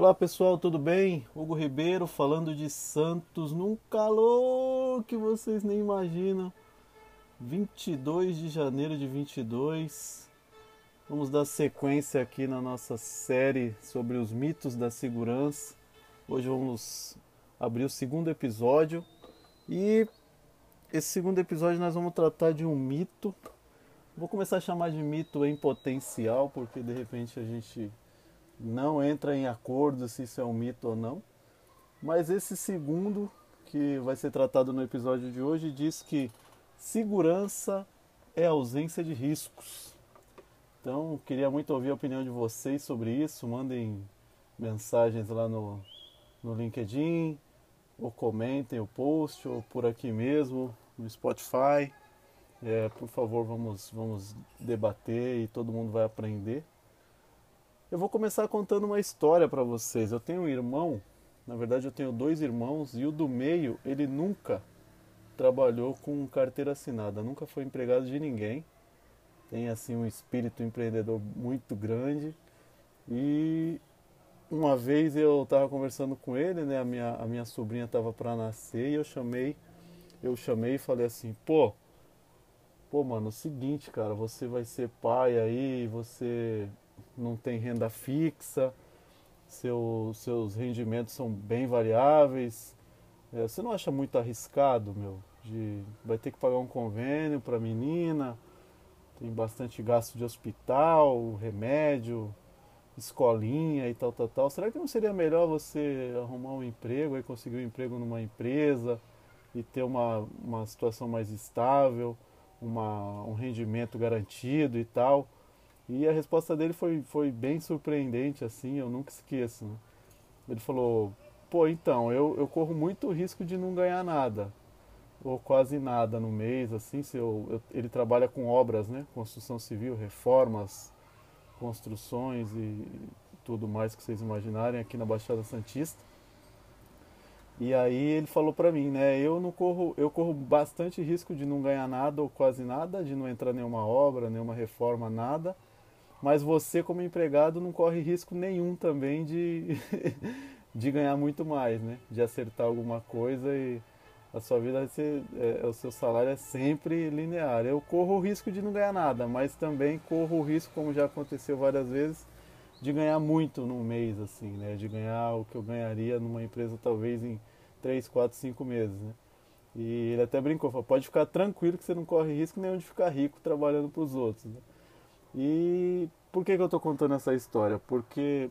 Olá pessoal, tudo bem? Hugo Ribeiro falando de Santos num calor que vocês nem imaginam. 22 de janeiro de 22. Vamos dar sequência aqui na nossa série sobre os mitos da segurança. Hoje vamos abrir o segundo episódio e esse segundo episódio nós vamos tratar de um mito. Vou começar a chamar de mito em potencial, porque de repente a gente não entra em acordo se isso é um mito ou não. Mas esse segundo, que vai ser tratado no episódio de hoje, diz que segurança é ausência de riscos. Então, queria muito ouvir a opinião de vocês sobre isso. Mandem mensagens lá no, no LinkedIn, ou comentem o post, ou por aqui mesmo, no Spotify. É, por favor, vamos, vamos debater e todo mundo vai aprender. Eu vou começar contando uma história para vocês. Eu tenho um irmão, na verdade eu tenho dois irmãos, e o do meio, ele nunca trabalhou com carteira assinada, nunca foi empregado de ninguém. Tem assim um espírito empreendedor muito grande. E uma vez eu estava conversando com ele, né? A minha, a minha sobrinha estava para nascer e eu chamei, eu chamei e falei assim, pô, pô, mano, é o seguinte, cara, você vai ser pai aí, você não tem renda fixa, seu, seus rendimentos são bem variáveis. É, você não acha muito arriscado, meu? De, vai ter que pagar um convênio para a menina, tem bastante gasto de hospital, remédio, escolinha e tal, tal, tal. Será que não seria melhor você arrumar um emprego e conseguir um emprego numa empresa e ter uma, uma situação mais estável, uma, um rendimento garantido e tal? E a resposta dele foi, foi bem surpreendente, assim, eu nunca esqueço. Né? Ele falou, pô, então, eu, eu corro muito risco de não ganhar nada, ou quase nada no mês, assim, se eu, eu, ele trabalha com obras, né? Construção civil, reformas, construções e tudo mais que vocês imaginarem aqui na Baixada Santista. E aí ele falou para mim, né, eu não corro, eu corro bastante risco de não ganhar nada ou quase nada, de não entrar nenhuma obra, nenhuma reforma, nada mas você como empregado não corre risco nenhum também de, de ganhar muito mais, né? De acertar alguma coisa e a sua vida ser, é, o seu salário é sempre linear. Eu corro o risco de não ganhar nada, mas também corro o risco, como já aconteceu várias vezes, de ganhar muito num mês, assim, né? De ganhar o que eu ganharia numa empresa talvez em 3, 4, 5 meses, né? E ele até brincou, falou, pode ficar tranquilo que você não corre risco nenhum de ficar rico trabalhando para os outros. Né? E por que, que eu estou contando essa história? Porque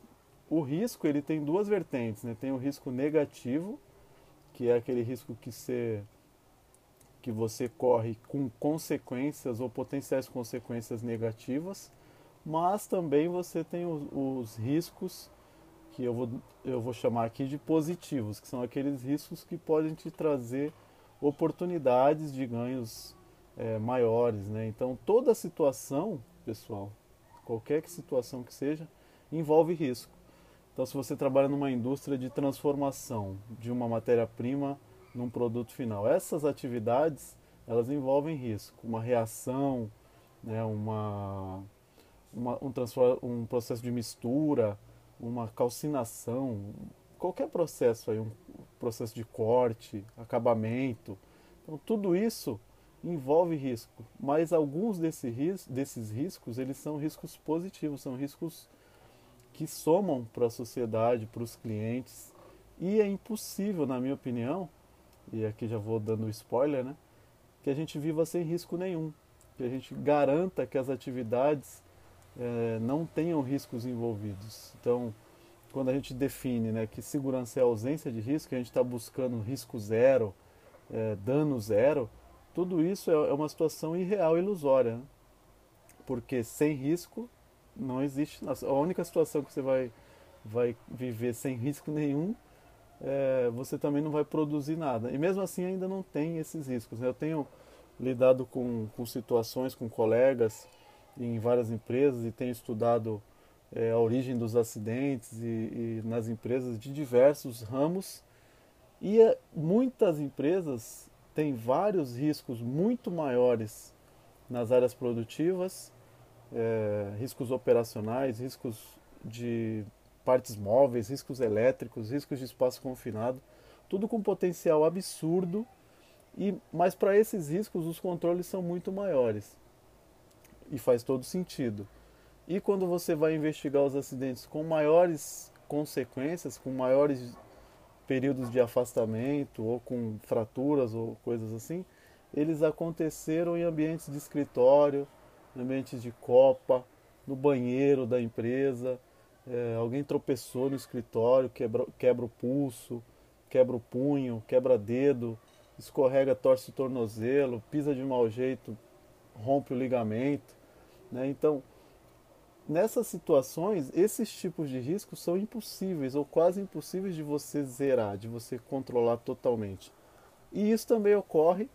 o risco ele tem duas vertentes, né? Tem o risco negativo, que é aquele risco que você que você corre com consequências ou potenciais consequências negativas, mas também você tem os, os riscos que eu vou, eu vou chamar aqui de positivos, que são aqueles riscos que podem te trazer oportunidades de ganhos é, maiores. Né? Então, toda situação pessoal, qualquer situação que seja, envolve risco. Então, se você trabalha numa indústria de transformação de uma matéria-prima num produto final, essas atividades elas envolvem risco, uma reação, né, uma, uma um, um processo de mistura, uma calcinação, qualquer processo aí, um processo de corte, acabamento. Então, tudo isso envolve risco, mas alguns desse ris desses riscos eles são riscos positivos, são riscos que somam para a sociedade, para os clientes e é impossível, na minha opinião, e aqui já vou dando spoiler, né, que a gente viva sem risco nenhum, que a gente garanta que as atividades é, não tenham riscos envolvidos. Então, quando a gente define né, que segurança é ausência de risco, a gente está buscando risco zero, é, dano zero, tudo isso é, é uma situação irreal, ilusória. Né? Porque sem risco não existe. A única situação que você vai, vai viver sem risco nenhum, é, você também não vai produzir nada. E mesmo assim ainda não tem esses riscos. Né? Eu tenho lidado com, com situações com colegas em várias empresas e tenho estudado é, a origem dos acidentes e, e, nas empresas de diversos ramos. E é, muitas empresas tem vários riscos muito maiores nas áreas produtivas, é, riscos operacionais, riscos de partes móveis, riscos elétricos, riscos de espaço confinado, tudo com potencial absurdo. E mas para esses riscos os controles são muito maiores. E faz todo sentido. E quando você vai investigar os acidentes com maiores consequências, com maiores períodos de afastamento ou com fraturas ou coisas assim, eles aconteceram em ambientes de escritório, ambientes de copa, no banheiro da empresa, é, alguém tropeçou no escritório, quebra, quebra o pulso, quebra o punho, quebra dedo, escorrega, torce o tornozelo, pisa de mau jeito, rompe o ligamento. Né? Então, nessas situações, esses tipos de riscos são impossíveis ou quase impossíveis de você zerar, de você controlar totalmente. E isso também ocorre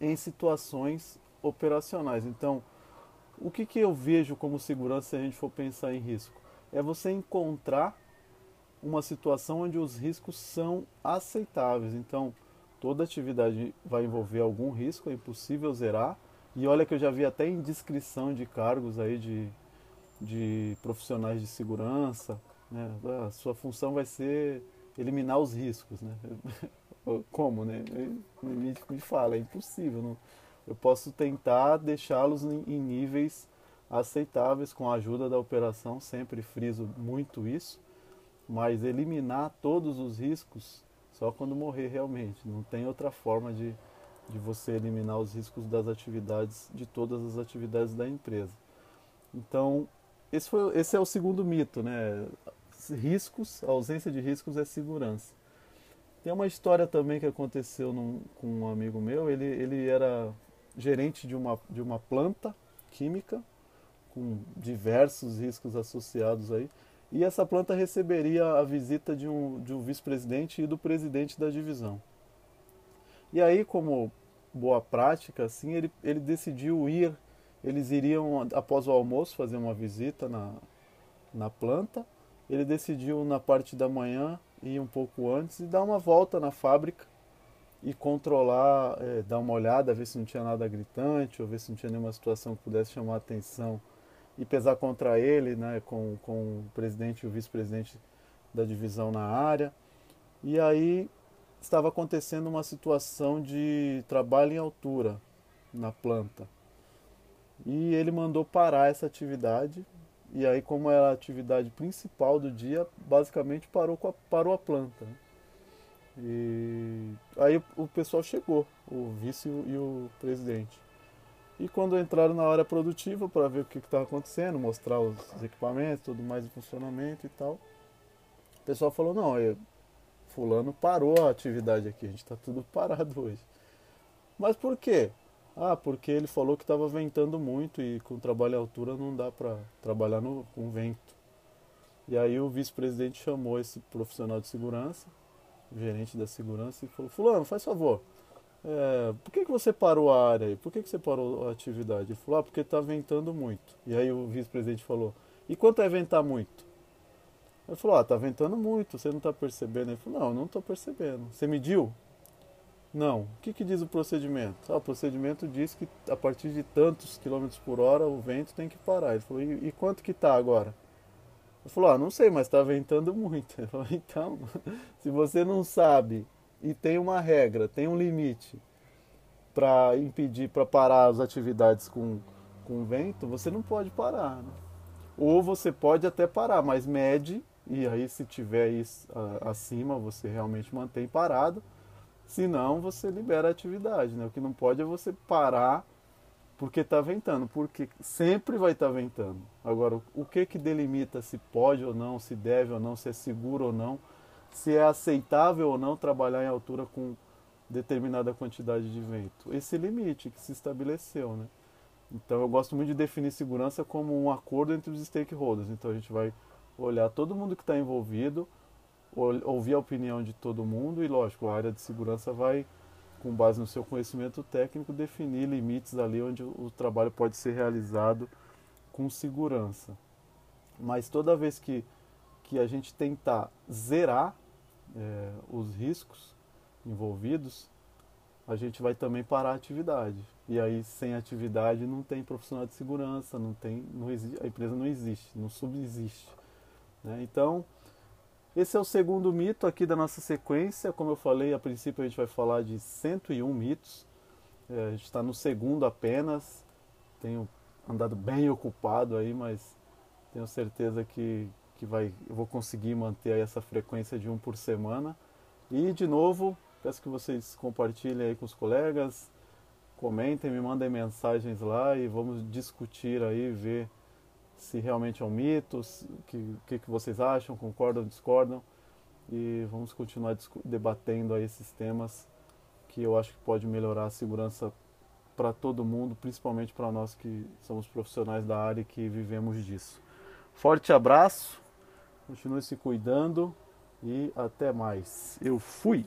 em situações operacionais. Então, o que, que eu vejo como segurança se a gente for pensar em risco? É você encontrar uma situação onde os riscos são aceitáveis. Então, toda atividade vai envolver algum risco, é impossível zerar. E olha que eu já vi até em descrição de cargos aí de de profissionais de segurança, né? a sua função vai ser eliminar os riscos. Né? Como? Né? Me, me fala, é impossível. Não, eu posso tentar deixá-los em, em níveis aceitáveis com a ajuda da operação, sempre friso muito isso, mas eliminar todos os riscos só quando morrer realmente. Não tem outra forma de, de você eliminar os riscos das atividades, de todas as atividades da empresa. Então, esse, foi, esse é o segundo mito, né? Riscos, a ausência de riscos é segurança. Tem uma história também que aconteceu num, com um amigo meu. Ele, ele era gerente de uma, de uma planta química com diversos riscos associados aí. E essa planta receberia a visita de um, de um vice-presidente e do presidente da divisão. E aí, como boa prática, assim, ele, ele decidiu ir eles iriam, após o almoço, fazer uma visita na, na planta. Ele decidiu, na parte da manhã, ir um pouco antes e dar uma volta na fábrica e controlar, é, dar uma olhada, ver se não tinha nada gritante, ou ver se não tinha nenhuma situação que pudesse chamar a atenção e pesar contra ele, né, com, com o presidente e o vice-presidente da divisão na área. E aí estava acontecendo uma situação de trabalho em altura na planta. E ele mandou parar essa atividade. E aí, como era a atividade principal do dia, basicamente parou, a, parou a planta. E aí o pessoal chegou, o vice e o presidente. E quando entraram na hora produtiva para ver o que estava acontecendo, mostrar os equipamentos, tudo mais em funcionamento e tal, o pessoal falou, não, eu, fulano parou a atividade aqui, a gente está tudo parado hoje. Mas por quê? Ah, porque ele falou que estava ventando muito e com trabalho à altura não dá para trabalhar no, com vento. E aí o vice-presidente chamou esse profissional de segurança, gerente da segurança, e falou: Fulano, faz favor, é, por que, que você parou a área aí? Por que, que você parou a atividade? Ele falou: Ah, porque está ventando muito. E aí o vice-presidente falou: E quanto é ventar muito? Ele falou: Ah, está ventando muito, você não está percebendo? Ele falou: Não, não estou percebendo. Você mediu? Não. O que, que diz o procedimento? Ah, o procedimento diz que a partir de tantos quilômetros por hora o vento tem que parar. Ele falou, e, e quanto que está agora? Ele falou, ah, não sei, mas está ventando muito. Ele falou, então, se você não sabe e tem uma regra, tem um limite para impedir, para parar as atividades com, com vento, você não pode parar. Né? Ou você pode até parar, mas mede, e aí se tiver isso acima, você realmente mantém parado Senão você libera a atividade, né? O que não pode é você parar porque está ventando, porque sempre vai estar tá ventando. Agora, o que que delimita se pode ou não, se deve ou não, se é seguro ou não, se é aceitável ou não trabalhar em altura com determinada quantidade de vento? Esse limite que se estabeleceu, né? Então eu gosto muito de definir segurança como um acordo entre os stakeholders. Então a gente vai olhar todo mundo que está envolvido, ouvir a opinião de todo mundo e, lógico, a área de segurança vai, com base no seu conhecimento técnico, definir limites ali onde o trabalho pode ser realizado com segurança. Mas toda vez que, que a gente tentar zerar é, os riscos envolvidos, a gente vai também parar a atividade. E aí, sem atividade, não tem profissional de segurança, não tem, não existe, a empresa não existe, não subsiste. Né? Então, esse é o segundo mito aqui da nossa sequência. Como eu falei, a princípio a gente vai falar de 101 mitos. É, a gente está no segundo apenas. Tenho andado bem ocupado aí, mas tenho certeza que, que vai, eu vou conseguir manter essa frequência de um por semana. E, de novo, peço que vocês compartilhem aí com os colegas, comentem, me mandem mensagens lá e vamos discutir aí, ver se realmente é um mito, o que, que, que, vocês acham, concordam, discordam. E vamos continuar debatendo aí esses temas que eu acho que pode melhorar a segurança para todo mundo, principalmente para nós que somos profissionais da área e que vivemos disso. Forte abraço, continue se cuidando e até mais. Eu fui!